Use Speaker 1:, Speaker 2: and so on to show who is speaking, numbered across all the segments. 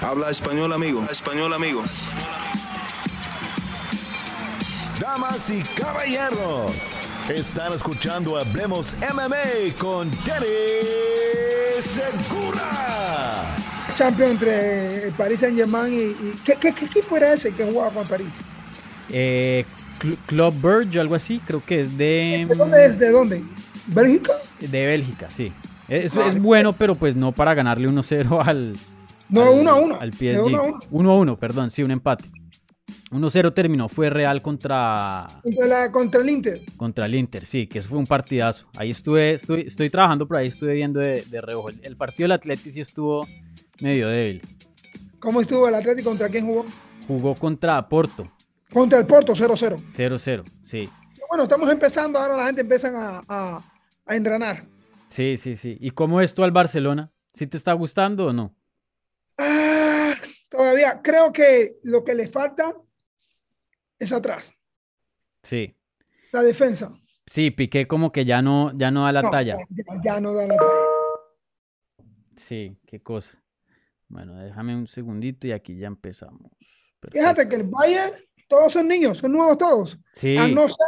Speaker 1: Habla español, amigo. Español, amigo.
Speaker 2: Damas y caballeros, están escuchando Hablemos MMA con Danny Segura.
Speaker 3: Champion entre el Paris Saint Germain y, y- ¿qué, qué, qué equipo era ese que jugaba con París?
Speaker 4: Eh, Cl- Club Burge, algo así, creo que es de,
Speaker 3: ¿De dónde es? ¿De dónde? ¿Bélgica?
Speaker 4: de Bélgica, sí. Es,
Speaker 3: Ah,
Speaker 4: es bueno, pero pues no para ganarle 1-0 al,
Speaker 3: No,
Speaker 4: al-
Speaker 3: uno a uno.
Speaker 4: Al
Speaker 3: De uno a uno.
Speaker 4: PSG. 1-1, perdón, sí, un empate. 1-0 terminó, fue Real contra,
Speaker 3: Contra, la, contra el Inter.
Speaker 4: contra el Inter, sí, que eso fue un partidazo. Ahí estuve, estoy, estoy trabajando por ahí, estuve viendo de, de reojo. El, el partido del Atleti sí estuvo medio débil.
Speaker 3: ¿Cómo estuvo el Atlético? ¿Contra quién jugó?
Speaker 4: Jugó contra Porto,
Speaker 3: Contra el Porto, 0-0.
Speaker 4: 0-0, sí.
Speaker 3: Bueno, estamos empezando, ahora la gente empieza a, a, a engranar.
Speaker 4: Sí, sí, sí. ¿Y cómo es tú al Barcelona? ¿Sí te está gustando o no?
Speaker 3: Todavía creo que lo que le falta es atrás,
Speaker 4: Sí.
Speaker 3: la defensa.
Speaker 4: Sí, Piqué como que ya no, ya no da la
Speaker 3: No,
Speaker 4: talla.
Speaker 3: Ya, no da la talla.
Speaker 4: Sí, qué cosa. Bueno, déjame un segundito y aquí ya empezamos.
Speaker 3: Fíjate que el Bayern, todos son niños, son nuevos todos.
Speaker 4: Sí,
Speaker 3: A no ser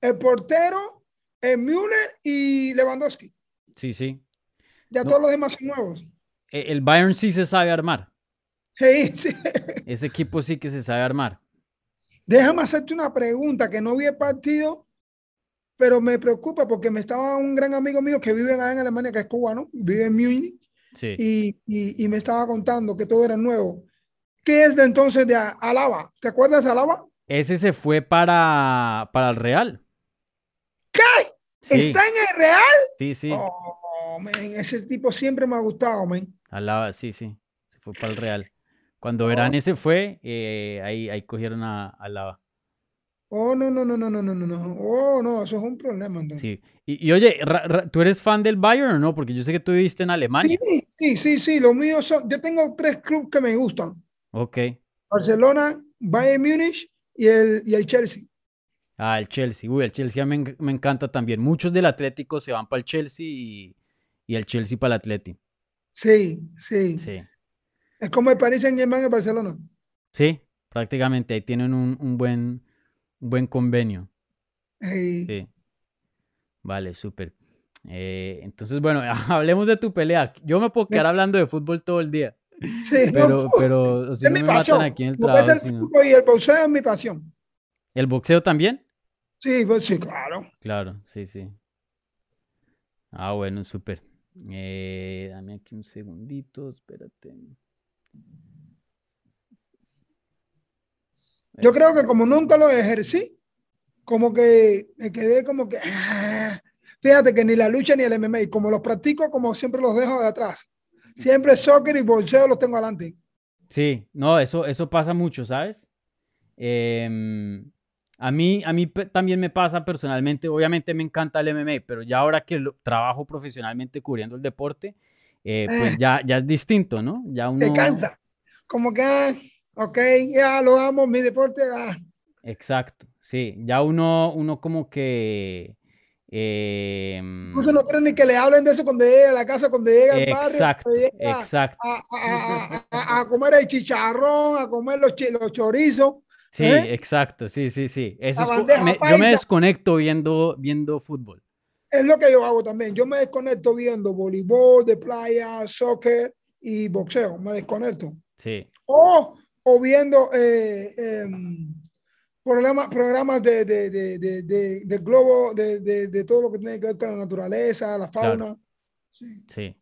Speaker 3: el portero, el Müller y Lewandowski.
Speaker 4: sí, sí.
Speaker 3: Ya
Speaker 4: No.
Speaker 3: todos los demás son nuevos.
Speaker 4: E- El Bayern sí se sabe armar.
Speaker 3: Sí, sí.
Speaker 4: Ese equipo sí que se sabe armar.
Speaker 3: Déjame hacerte una pregunta que no vi el partido, pero me preocupa porque me estaba un gran amigo mío que vive en Alemania, que es cubano, vive en Múnich,
Speaker 4: Sí.
Speaker 3: y, y- y me estaba contando que todo era nuevo. ¿Qué es de entonces de Alaba? ¿Te acuerdas de Alaba?
Speaker 4: Ese se fue para, para el Real.
Speaker 3: ¿Qué?
Speaker 4: Sí,
Speaker 3: ¿Está en el Real?
Speaker 4: sí, sí.
Speaker 3: Oh, man, ese tipo siempre me ha gustado, man.
Speaker 4: Alaba, sí, sí. Se fue para el Real. Cuando oh. Verane se fue, eh, ahí, ahí cogieron a, a, Lava.
Speaker 3: Oh, no, no, no, no, no, no, no. Oh, no, eso es un problema. Entonces.
Speaker 4: Sí. Y, y oye, ¿tú eres fan del Bayern o no? Porque yo sé que tú viviste en Alemania.
Speaker 3: Sí, sí, sí, sí. Los míos son. Yo tengo tres clubes que me gustan.
Speaker 4: Ok.
Speaker 3: Barcelona, Bayern Múnich y el, y el Chelsea.
Speaker 4: Ah, el Chelsea. Uy, el Chelsea me, me encanta también. Muchos del Atlético se van para el Chelsea y, y el Chelsea para el Atlético.
Speaker 3: Sí, sí.
Speaker 4: Sí.
Speaker 3: Es como el Paris Saint Germain en Barcelona.
Speaker 4: Sí, prácticamente. Ahí tienen un, un buen, un buen convenio. Sí. Vale, súper. Eh, entonces, bueno, hablemos de tu pelea. Yo me puedo quedar hablando de fútbol todo el día.
Speaker 3: sí,
Speaker 4: Pero, pero si
Speaker 3: es
Speaker 4: no
Speaker 3: mi
Speaker 4: me matan
Speaker 3: pasión.
Speaker 4: aquí en el trabajo.
Speaker 3: el
Speaker 4: si no-
Speaker 3: fútbol y el boxeo es mi pasión.
Speaker 4: ¿El boxeo también?
Speaker 3: Sí, pues, sí, claro.
Speaker 4: Claro, sí, sí. Ah, bueno, súper. Eh, dame aquí un segundito, espérate.
Speaker 3: Yo creo que como nunca lo ejercí, como que me quedé como que, ah, fíjate que ni la lucha ni el MMA, como los practico, como siempre los dejo de atrás. Siempre soccer y boxeo los tengo adelante.
Speaker 4: Sí, no, eso, eso pasa mucho, ¿sabes? Em, a mí, a mí también me pasa personalmente, obviamente me encanta el MMA, pero ya ahora que lo- trabajo profesionalmente cubriendo el deporte, eh, pues
Speaker 3: Eh.
Speaker 4: ya, ya es distinto, ¿no? Ya
Speaker 3: Te
Speaker 4: uno...
Speaker 3: cansa. Como que, ah, ok, ya lo amo, mi deporte. ah.
Speaker 4: Exacto, sí, ya uno, uno como que... em,
Speaker 3: Incluso no quiero ni que le hablen de eso cuando llegue a la casa, cuando llegue al barrio.
Speaker 4: exacto,
Speaker 3: cuando llegue a-
Speaker 4: exacto.
Speaker 3: a, a- a- a- a comer el chicharrón, a comer los, los chorizos.
Speaker 4: Sí,
Speaker 3: ¿eh?
Speaker 4: exacto, sí, sí, sí. Eso es me- yo me desconecto viendo, viendo fútbol.
Speaker 3: Es lo que yo hago también. Yo me desconecto viendo voleibol de playa, soccer y boxeo. Me desconecto.
Speaker 4: Sí,
Speaker 3: O, o viendo eh, em, programa- programas de, de, de, de, globo, de, todo lo que tiene que ver con la naturaleza, la
Speaker 4: Claro.
Speaker 3: fauna. Sí.
Speaker 4: sí.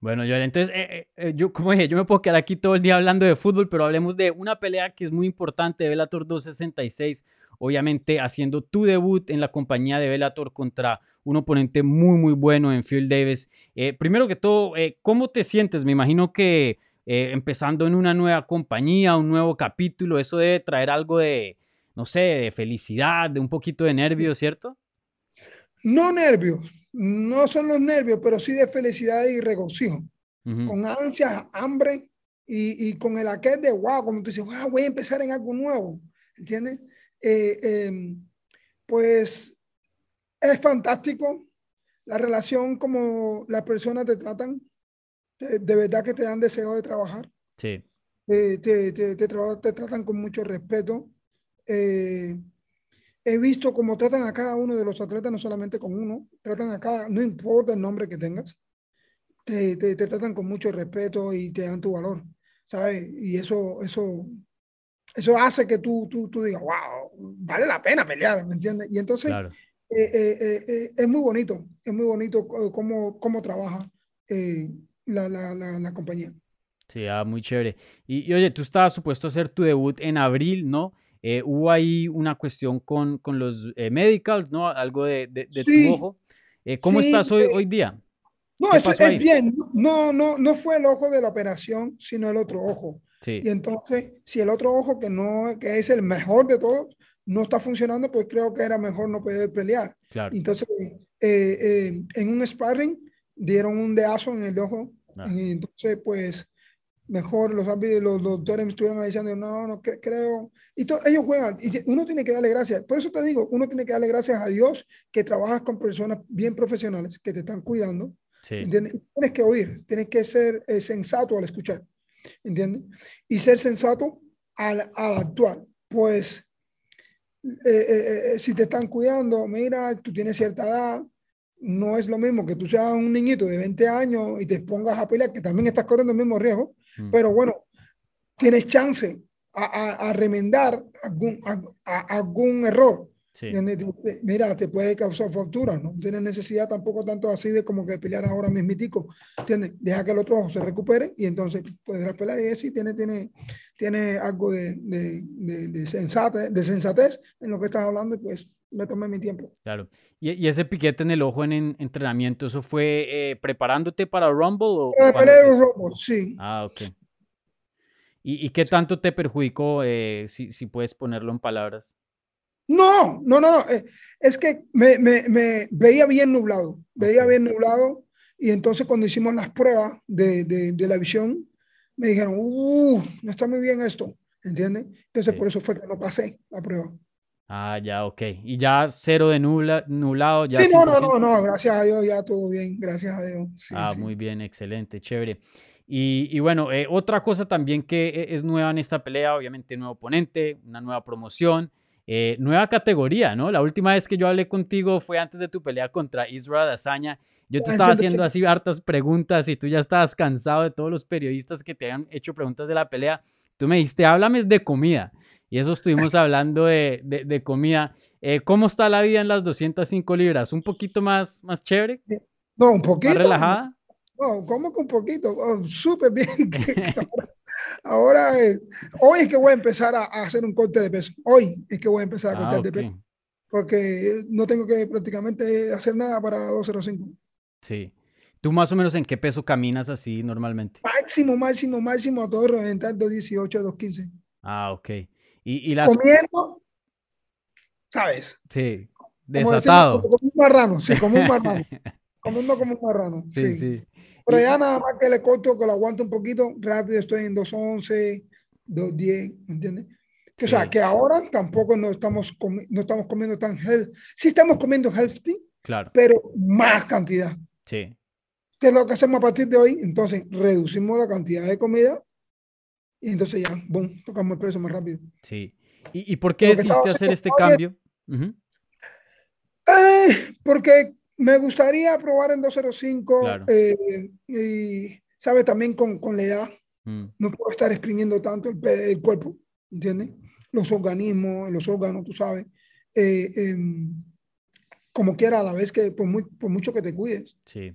Speaker 4: Bueno, Joel, entonces, eh, eh, eh, yo, como dije, yo me puedo quedar aquí todo el día hablando de fútbol, pero hablemos de una pelea que es muy importante de Bellator 266, obviamente haciendo tu debut en la compañía de Bellator contra un oponente muy, muy bueno en Phil Davis. Eh, primero que todo, eh, ¿cómo te sientes? Me imagino que eh, empezando en una nueva compañía, un nuevo capítulo, eso debe traer algo de, no sé, de felicidad, de un poquito de nervios, ¿cierto?
Speaker 3: No nervios, no son los nervios, pero sí de felicidad y regocijo. Con ansias, hambre y, y con el aquel de wow, como tú dices, wow, voy a empezar en algo nuevo. ¿Entiendes? Eh, em, pues es fantástico la relación como las personas te tratan. De, de verdad que te dan deseo de trabajar.
Speaker 4: Sí,
Speaker 3: eh, te, te, te, te tratan con mucho respeto. Eh, he visto cómo tratan a cada uno de los atletas, no solamente con uno, tratan a cada, no importa el nombre que tengas, te, te, te tratan con mucho respeto y te dan tu valor, ¿sabes? Y eso, eso, eso hace que tú, tú, tú digas, wow, vale la pena pelear, ¿me entiendes? Y entonces
Speaker 4: Claro.
Speaker 3: eh, eh, eh, eh, es muy bonito, es muy bonito co- cómo, cómo trabaja eh, la, la, la, la compañía.
Speaker 4: Sí, ah, muy chévere. Y, y oye, tú estabas supuesto a hacer tu debut en abril, ¿no? Eh, hubo ahí una cuestión con, con los eh, medicals, ¿no? Algo de, de- de
Speaker 3: Sí.
Speaker 4: tu ojo. Eh, ¿cómo
Speaker 3: Sí,
Speaker 4: estás hoy,
Speaker 3: eh,
Speaker 4: hoy día?
Speaker 3: No,
Speaker 4: ¿Qué
Speaker 3: esto es bien. No, no, no fue el ojo de la operación, sino el otro ojo.
Speaker 4: Sí,
Speaker 3: Y entonces, si el otro ojo, que no, que es el mejor de todos, no está funcionando, pues creo que era mejor no poder pelear.
Speaker 4: claro.
Speaker 3: Entonces, eh, eh, en un sparring, dieron un dedazo en el ojo.
Speaker 4: Ah.
Speaker 3: Y entonces, pues, mejor los, los, doctores me estuvieron diciendo, no, no cre- creo. Y ellos juegan, y uno tiene que darle gracias. Por eso te digo, uno tiene que darle gracias a Dios que trabajas con personas bien profesionales que te están cuidando.
Speaker 4: Sí.
Speaker 3: Tienes que oír, tienes que ser eh, sensato al escuchar, ¿entiendes? Y ser sensato al, al actuar. Pues, eh, eh, eh, si te están cuidando, mira, tú tienes cierta edad, no es lo mismo que tú seas un niñito de 20 años y te pongas a pelear, que también estás corriendo el mismo riesgo,
Speaker 4: Mm.
Speaker 3: pero bueno, tienes chance a, a- a remendar algún, a- a- algún error.
Speaker 4: Sí,
Speaker 3: Mira, te puede causar fracturas, no tienes necesidad tampoco tanto así de como que pelear ahora mismitico, ¿entiendes? Deja que el otro ojo se recupere y entonces podrás pelear y sí tiene, tiene, tiene algo de, de, de, de sensate- de sensatez en lo que estás hablando y pues me tomé mi tiempo.
Speaker 4: claro. ¿Y, y ese piquete en el ojo en, en entrenamiento, eso fue eh, preparándote para Rumble o cuándo
Speaker 3: pelea de robos, sí.
Speaker 4: Ah, ok. ¿Y, y qué tanto te perjudicó, eh, si, si puedes ponerlo en palabras?
Speaker 3: No, no, no, no. eh, Es que me, me, me veía bien nublado, veía bien nublado y entonces cuando hicimos las pruebas de, de, de la visión, me dijeron, uh, no está muy bien esto, ¿entiendes? Entonces
Speaker 4: Sí.
Speaker 3: por eso fue que no pasé la prueba.
Speaker 4: Ah, ya, ok. Y ya cero de nubla, nublado, ya
Speaker 3: Sí, no, no,
Speaker 4: 100%.
Speaker 3: no, no, gracias a Dios ya todo bien, gracias a Dios. Sí,
Speaker 4: Ah,
Speaker 3: sí.
Speaker 4: muy bien, excelente, chévere. Y, y bueno, eh, otra cosa también que e- es nueva en esta pelea, obviamente nuevo oponente, una nueva promoción, eh, nueva categoría, ¿no? La última vez que yo hablé contigo fue antes de tu pelea contra Israel Azaña. Yo te
Speaker 3: Ah,
Speaker 4: estaba haciendo así hartas preguntas y tú ya estabas cansado de todos los periodistas que te habían hecho preguntas de la pelea. Tú me dijiste, háblame de comida. Y eso estuvimos hablando de, de- de comida. Eh, ¿Cómo está la vida en las 205 libras? ¿Un poquito más, más chévere?
Speaker 3: No, un poquito.
Speaker 4: ¿Más relajada?
Speaker 3: No, como que un poquito, oh, súper bien. ahora es- hoy es que voy a empezar a, a hacer un corte de peso. Hoy es que voy a empezar a
Speaker 4: Ah,
Speaker 3: cortar de peso. Porque no tengo que prácticamente hacer nada para 205.
Speaker 4: Sí. ¿Tú más o menos en qué peso caminas así normalmente?
Speaker 3: Máximo, máximo, máximo a todo reventar 218, 215.
Speaker 4: Ah, ok. Y, y las...
Speaker 3: Comiendo, ¿sabes?
Speaker 4: Sí,
Speaker 3: Como decimos,
Speaker 4: desatado.
Speaker 3: Como un marrano, sí, como un marrano. Comiendo como un marrano.
Speaker 4: Sí,
Speaker 3: sí.
Speaker 4: sí.
Speaker 3: Pero ya nada más que le corto, que lo aguanto un poquito, rápido estoy en 211, 210, ¿me entiendes? Que, O sea,
Speaker 4: Sí.
Speaker 3: que ahora tampoco no estamos, no estamos comiendo tan healthy. Sí estamos comiendo healthy,
Speaker 4: Claro,
Speaker 3: pero más cantidad.
Speaker 4: sí.
Speaker 3: ¿Qué es lo que hacemos a partir de hoy? Entonces, reducimos la cantidad de comida y entonces ya, boom, tocamos el precio más rápido.
Speaker 4: Sí. ¿Y, y por qué decidiste hacer este cambio? Ujú,
Speaker 3: Eh, porque me gustaría probar en 205
Speaker 4: Claro.
Speaker 3: eh, y, ¿sabe? También con, con la edad.
Speaker 4: mm,
Speaker 3: no puedo estar exprimiendo tanto el, el cuerpo, ¿entiendes? Los organismos, los órganos, tú sabes. Eh, em, como quiera, a la vez que por, muy- por mucho que te cuides,
Speaker 4: Sí,
Speaker 3: eh,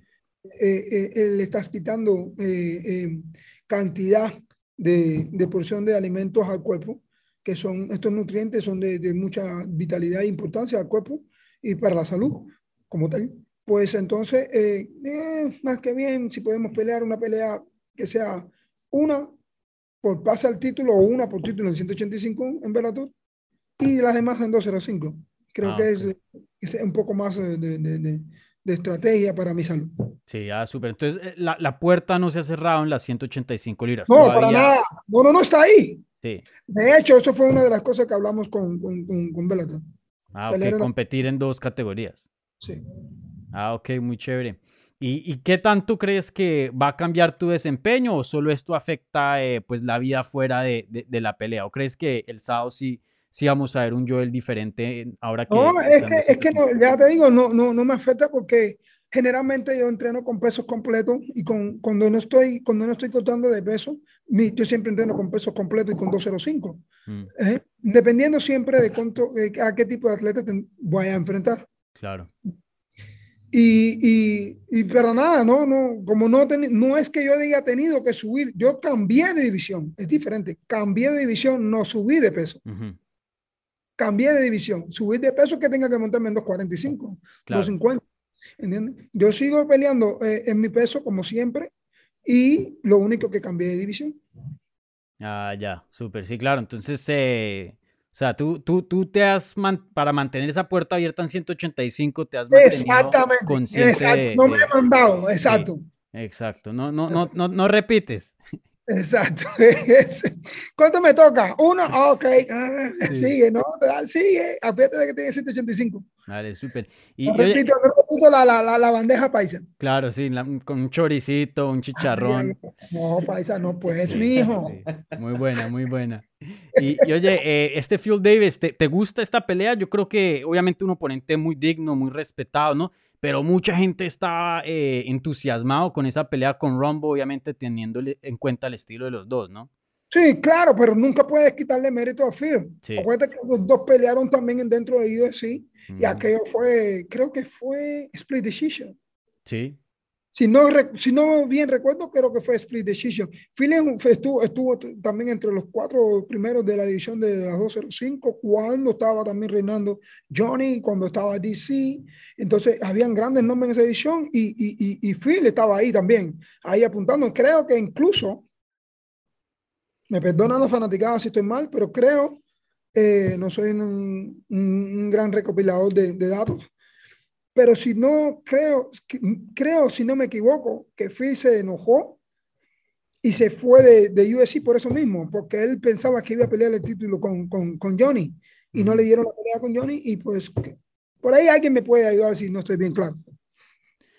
Speaker 3: eh, eh, le estás quitando eh, em, cantidad de, de porción de alimentos al cuerpo, que son estos nutrientes, son de, de mucha vitalidad e importancia al cuerpo y para la salud como tal. Pues entonces, eh, eh, más que bien, si podemos pelear una pelea que sea una por pase al título o una por título en 185 en Bellator y las demás en 205. Creo
Speaker 4: Ah,
Speaker 3: que es, es un poco más eh, de, de- de- de estrategia para mi salud.
Speaker 4: sí, ah, súper. Entonces, eh, la, la puerta no se ha cerrado en las 185 libras.
Speaker 3: No, para
Speaker 4: Todavía-
Speaker 3: nada. No, no, no está ahí.
Speaker 4: Sí.
Speaker 3: De hecho, eso fue una de las cosas que hablamos con, con, con, con Bellator.
Speaker 4: Ah, ok,
Speaker 3: Pelear en la-
Speaker 4: competir en dos categorías.
Speaker 3: Sí.
Speaker 4: Ah, ok, muy chévere. ¿Y, qué tanto crees que va a cambiar tu desempeño o solo esto afecta eh, pues la vida fuera de, de, la pelea? ¿O crees que el sábado sí, sí vamos a ver un Joel diferente ahora que...
Speaker 3: No, es que, es que no, ya te digo, no, no, no me afecta porque generalmente yo entreno con pesos completos y con, cuando, no estoy, cuando no estoy contando de peso, yo siempre entreno con pesos completos y con 205. Mm. ¿eh? dependiendo siempre de cuánto, a qué tipo de atleta voy a enfrentar.
Speaker 4: Claro.
Speaker 3: Y, y, y, pero nada, no, no, como no, no es que yo haya tenido que subir, yo cambié de división, es diferente, cambié de división, no subí de peso. Cambié de división, subí de peso que tenga que montarme en 245, 250, ¿entiendes? Yo sigo peleando eh, en mi peso como siempre y lo único que cambié de división.
Speaker 4: Ah, ya, súper, sí, claro, entonces... Eh o sea, tú, tú, tú te has, para mantener esa puerta abierta en 185, te has mantenido
Speaker 3: Exactamente, consciente. Exacto. No me he mandado, exacto.
Speaker 4: exacto, no, no, no, no, no repites.
Speaker 3: Exacto. ¿Cuánto me toca? Uno, ok. Ah, sigue, ¿no? Sigue. Aprieta de que tiene 185.
Speaker 4: Vale, súper.
Speaker 3: Y no repito, no repito la, la, la, bandeja paisa.
Speaker 4: Claro, sí, con un choricito, un chicharrón.
Speaker 3: no, paisa, no, pues, mi hijo.
Speaker 4: muy buena, muy buena. Y, oye, eh, este Phil Davis, ¿te, ¿te gusta esta pelea? Yo creo que obviamente un oponente muy digno, muy respetado, ¿no? Pero mucha gente está eh, entusiasmado con esa pelea con Rumble, obviamente teniendo en cuenta el estilo de los dos, ¿no?
Speaker 3: Sí, claro, pero nunca puedes quitarle mérito a Phil. Sí. Acuérdate que los dos pelearon también dentro de UFC y aquello fue, creo que fue split decision.
Speaker 4: Sí.
Speaker 3: Si no, si no bien recuerdo, creo que fue Split Decision. Phil estuvo, estuvo también entre los cuatro primeros de la división de las 205 cuando estaba también reinando Johnny, cuando estaba DC. Entonces, habían grandes nombres en esa división y, y, y, Phil estaba ahí también, ahí apuntando. Creo que incluso, me perdonan los fanaticados si estoy mal, pero creo, eh, no soy un, un, gran recopilador de, de datos, pero si no, creo, creo, si no me equivoco, que Phil se enojó y se fue de, de UFC por eso mismo, porque él pensaba que iba a pelear el título con, con, con Johnny y no le dieron la pelea con Johnny y pues por ahí alguien me puede ayudar si no estoy bien claro.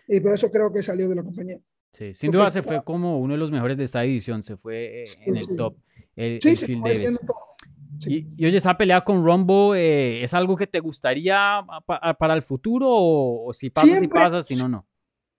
Speaker 3: Y por eso creo que salió de la compañía.
Speaker 4: Sí, sin duda se fue como uno de los mejores de esta edición, se fue eh, en el top, el, sí, Phil Davis. Y, oye, esa pelea con Rumbo, eh, ¿es algo que te gustaría para el futuro o, si pasa, si pasa, si no, no?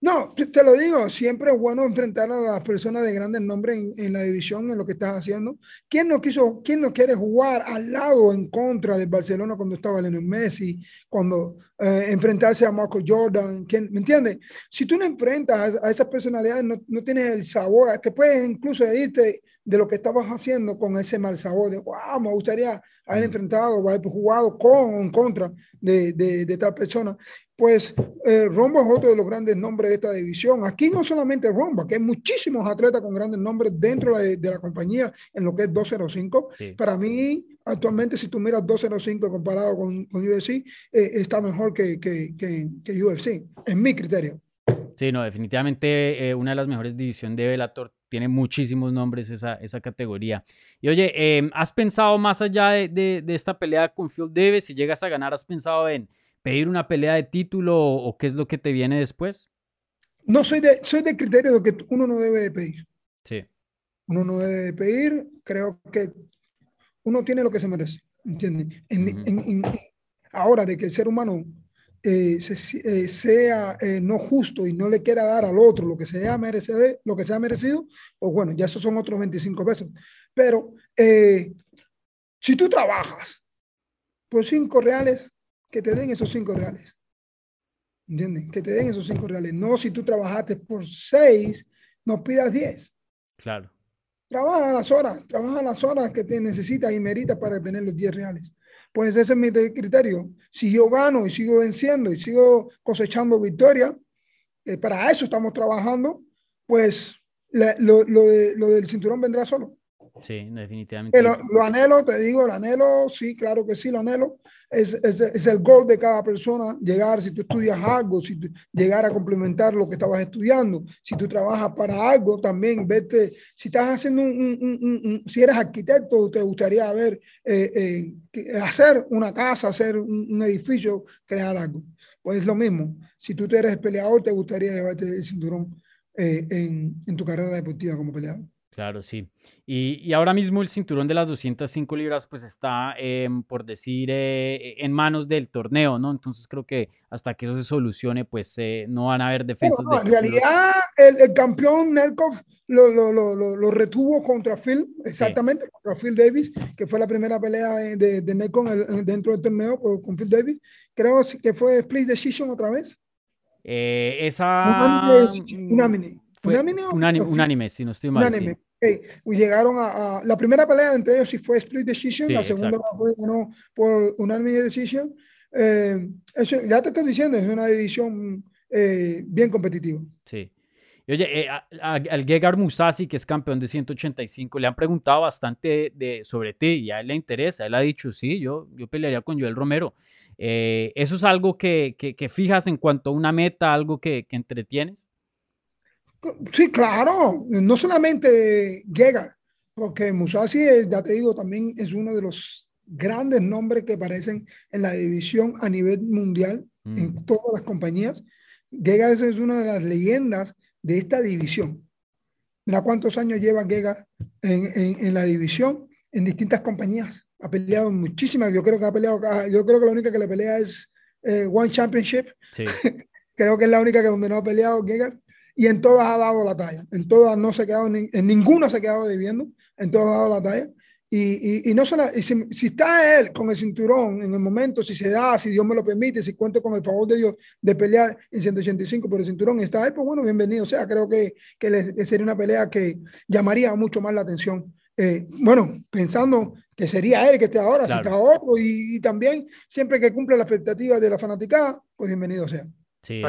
Speaker 3: No, te lo digo, siempre es bueno enfrentar a las personas de grandes nombres en, la división, en lo que estás haciendo. ¿Quién no quiso, quién no quiere jugar al lado en contra del Barcelona cuando estaba Lionel Messi, cuando eh, enfrentarse a Marco Jordan? ¿quién, ¿Me entiendes? Si tú no enfrentas a, esas personalidades, no, no, tienes el sabor, te puedes incluso irte de lo que estabas haciendo con ese mal sabor de, wow, me gustaría haber enfrentado o haber jugado con o en contra de, de, tal persona. Pues eh, Rombo es otro de los grandes nombres de esta división. Aquí no solamente Rombo, aquí hay muchísimos atletas con grandes nombres dentro de, la compañía en lo que es 205. Para mí, actualmente, si tú miras 205 comparado con, con UFC, eh, está mejor que, que, que, que UFC, en mi criterio.
Speaker 4: Sí, no, definitivamente eh, una de las mejores divisiones de Bellator. Tiene muchísimos nombres esa, esa categoría. Y oye, em, ¿has pensado más allá de, de, esta pelea con Phil Davis? Si llegas a ganar, ¿has pensado en pedir una pelea de título o, qué es lo que te viene después?
Speaker 3: No, soy de, soy de criterio de que uno no debe de pedir.
Speaker 4: Sí.
Speaker 3: Uno no debe de pedir. Creo que uno tiene lo que se merece. ¿Entiendes? ahora, de que el ser humano eh, eh, sea eh, no justo y no le quiera dar al otro lo que sea merecido, lo que sea merecido, pues bueno, ya esos son otros 25 pesos. Pero si tú trabajas por cinco reales, que te den esos cinco reales. ¿Entiendes? Que te den esos cinco reales. No si tú trabajaste por seis, no pidas diez.
Speaker 4: Claro.
Speaker 3: Trabaja las horas, trabaja las horas que te necesitas y meritas para tener los diez reales. Pues ese es mi criterio. Si yo gano y sigo venciendo y sigo cosechando victoria, eh, para eso estamos trabajando, pues lo, lo del cinturón vendrá solo.
Speaker 4: Sí, definitivamente.
Speaker 3: Lo, lo, anhelo, te digo, lo anhelo, sí, claro que sí, lo anhelo. Es, es, es, el gol de cada persona, llegar, si tú estudias algo, si llegar a complementar lo que estabas estudiando, si tú trabajas para algo, también vete, si estás haciendo un, un, un, si eres arquitecto, te gustaría ver, eh, eh, hacer una casa, hacer un, edificio, crear algo. Pues es lo mismo. Si tú eres peleador, te gustaría llevarte el cinturón eh, en, en, tu carrera deportiva como peleador.
Speaker 4: Claro, sí. Y, y, ahora mismo el cinturón de las 205 libras pues está, eh, por decir, eh, en manos del torneo, ¿no? Entonces creo que hasta que eso se solucione, pues eh, no van a haber defensas.
Speaker 3: No, no, de en realidad el, el, campeón Nerkov lo, lo, lo, lo, retuvo contra Phil, exactamente, sí. contra Phil Davis, que fue la primera pelea de, de Nerkov dentro del torneo por, con Phil Davis. Creo que fue split decision otra vez.
Speaker 4: esa...
Speaker 3: Unánime.
Speaker 4: Unánime, unánime, unánime, si no estoy mal.
Speaker 3: Unánime. Sí. Okay. Llegaron a, a, la primera pelea entre ellos sí fue split decision, sí, la segunda fue ganó por unánime decision. Eh, eso, ya te estoy diciendo, es una división eh, bien competitiva.
Speaker 4: Sí. Y oye, eh, a, a, al Gegard Musasi, que es campeón de 185, le han preguntado bastante de, sobre ti y a él le interesa. Él ha dicho, sí, yo, yo pelearía con Joel Romero. Eh, ¿Eso es algo que, que, que, fijas en cuanto a una meta, algo que, que entretienes?
Speaker 3: Sí, claro, no solamente Gegard, porque Musashi, ya te digo, también es uno de los grandes nombres que aparecen en la división a nivel mundial, mm. en todas las compañías. Gegard es una de las leyendas de esta división. Mira cuántos años lleva Gegard en, en, en, la división, en distintas compañías. Ha peleado muchísimas, yo creo que ha peleado, yo creo que la única que le pelea es eh, One Championship.
Speaker 4: Sí.
Speaker 3: creo que es la única que donde no ha peleado Gegard y en todas ha dado la talla. En todas no se ha quedado, en ninguna se ha quedado debiendo, en todas ha dado la talla. Y, y, y no solo, y si, si, está él con el cinturón en el momento, si se da, si Dios me lo permite, si cuento con el favor de Dios de pelear en 185 por el cinturón, está él, pues bueno, bienvenido. O sea, creo que, que le, sería una pelea que llamaría mucho más la atención. Eh, bueno, pensando que sería él que esté ahora, claro. si está otro, y, y, también siempre que cumple las expectativas de la fanaticada, pues bienvenido sea.
Speaker 4: Sí,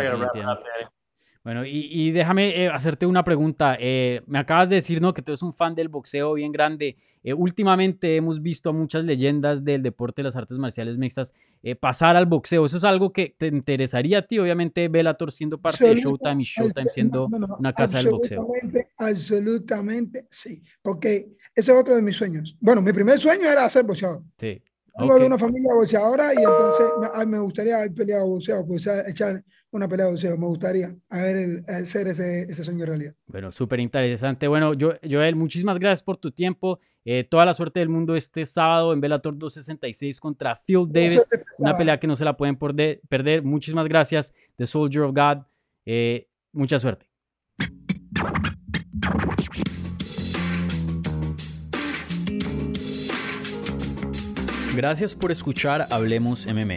Speaker 4: bueno, y, y déjame eh, hacerte una pregunta. Eh, me acabas de decir ¿no? que tú eres un fan del boxeo bien grande. Eh, últimamente hemos visto a muchas leyendas del deporte de las artes marciales mixtas eh, pasar al boxeo. ¿Eso es algo que te interesaría a ti? Obviamente Bellator siendo parte de Showtime y Showtime siendo no, no, no, una casa del boxeo.
Speaker 3: Absolutamente sí, porque ese es otro de mis sueños. Bueno, mi primer sueño era ser boxeador.
Speaker 4: Sí.
Speaker 3: Vengo okay. de una familia boxeadora y entonces me, me gustaría haber peleado boxeo, pues echar una pelea de boxeo. Me gustaría haber el, hacer ese, ese sueño realidad.
Speaker 4: Bueno, súper interesante. Bueno, yo, Joel, muchísimas gracias por tu tiempo. Eh, toda la suerte del mundo este sábado en Bellator 266 contra Phil Davis. Una pelea que no se la pueden perder. perder. Muchísimas gracias, The Soldier of God. Eh, mucha suerte. Gracias por escuchar Hablemos MMA.